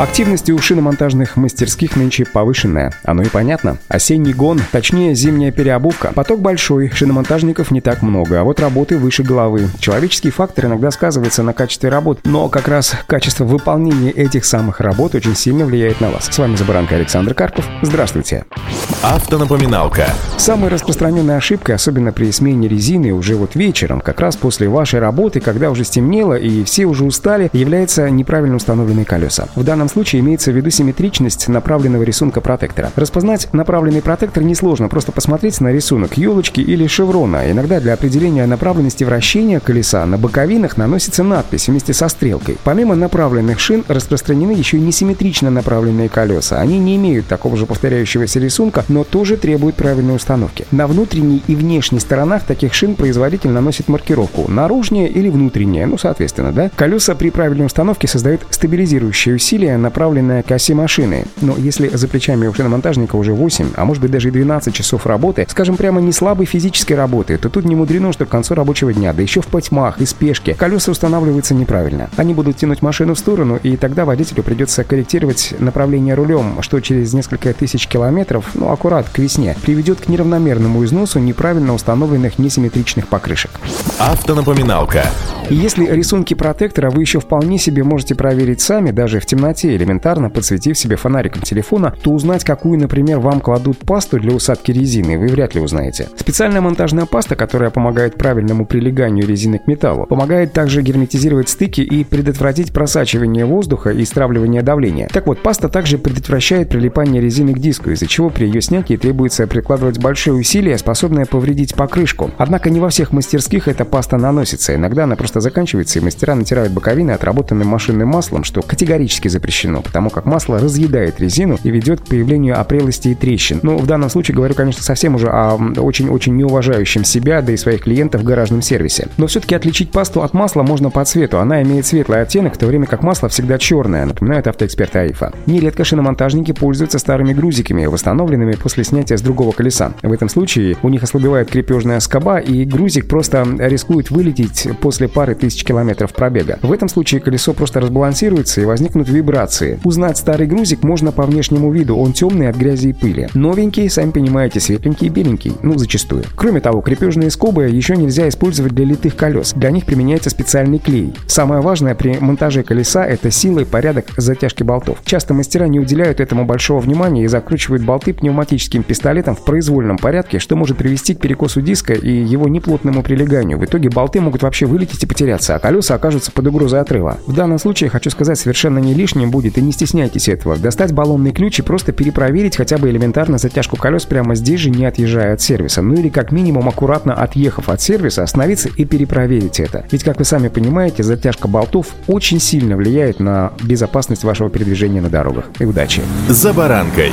Активность у шиномонтажных мастерских нынче повышенная. Оно и понятно. Осенний гон, точнее зимняя переобувка. Поток большой, шиномонтажников не так много, а вот работы выше головы. Человеческий фактор иногда сказывается на качестве работ, но как раз качество выполнения этих самых работ очень сильно влияет на вас. С вами Забаранка Александр Карпов. Здравствуйте. Автонапоминалка. Самой распространенной ошибкой, особенно при смене резины уже вот вечером, как раз после вашей работы, когда уже стемнело и все уже устали, является неправильно установленные колеса. В данном случае имеется в виду симметричность направленного рисунка протектора. Распознать направленный протектор несложно, просто посмотреть на рисунок елочки или шеврона. Иногда для определения направленности вращения колеса на боковинах наносится надпись вместе со стрелкой. Помимо направленных шин распространены еще и несимметрично направленные колеса. Они не имеют такого же повторяющегося рисунка, но тоже требуют правильной установки. На внутренней и внешней сторонах таких шин производитель наносит маркировку наружнее или внутреннее, ну соответственно, да. Колеса при правильной установке создают стабилизирующее усилие направленная к оси машины. Но если за плечами у шиномонтажника уже 8, а может быть даже и 12 часов работы, скажем прямо не слабой физической работы, то тут не мудрено, что к концу рабочего дня, да еще в потьмах и спешке, колеса устанавливаются неправильно. Они будут тянуть машину в сторону, и тогда водителю придется корректировать направление рулем, что через несколько тысяч километров, ну аккурат к весне, приведет к неравномерному износу неправильно установленных несимметричных покрышек. Автонапоминалка. И если рисунки протектора вы еще вполне себе можете проверить сами, даже в темноте, элементарно подсветив себе фонариком телефона, то узнать, какую, например, вам кладут пасту для усадки резины, вы вряд ли узнаете. Специальная монтажная паста, которая помогает правильному прилеганию резины к металлу, помогает также герметизировать стыки и предотвратить просачивание воздуха и стравливание давления. Так вот, паста также предотвращает прилипание резины к диску, из-за чего при ее снятии требуется прикладывать большие усилия, способные повредить покрышку. Однако не во всех мастерских эта паста наносится, иногда она просто заканчивается, и мастера натирают боковины отработанным машинным маслом, что категорически запрещено, потому как масло разъедает резину и ведет к появлению опрелостей и трещин. Ну, в данном случае говорю, конечно, совсем уже о очень-очень неуважающем себя, да и своих клиентов в гаражном сервисе. Но все-таки отличить пасту от масла можно по цвету. Она имеет светлый оттенок, в то время как масло всегда черное, напоминает автоэксперт Аифа. Нередко шиномонтажники пользуются старыми грузиками, восстановленными после снятия с другого колеса. В этом случае у них ослабевает крепежная скоба, и грузик просто рискует вылететь после пары тысяч километров пробега. В этом случае колесо просто разбалансируется и возникнут вибрации. Узнать старый грузик можно по внешнему виду, он темный от грязи и пыли. Новенький, сами понимаете, светленький и беленький, ну зачастую. Кроме того, крепежные скобы еще нельзя использовать для литых колес. Для них применяется специальный клей. Самое важное при монтаже колеса это сила и порядок затяжки болтов. Часто мастера не уделяют этому большого внимания и закручивают болты пневматическим пистолетом в произвольном порядке, что может привести к перекосу диска и его неплотному прилеганию. В итоге болты могут вообще вылететь и потеряться, а колеса окажутся под угрозой отрыва. В данном случае, хочу сказать, совершенно не лишним будет, и не стесняйтесь этого, достать баллонный ключ и просто перепроверить хотя бы элементарно затяжку колес прямо здесь же, не отъезжая от сервиса. Ну или как минимум аккуратно отъехав от сервиса, остановиться и перепроверить это. Ведь, как вы сами понимаете, затяжка болтов очень сильно влияет на безопасность вашего передвижения на дорогах. И удачи! За баранкой.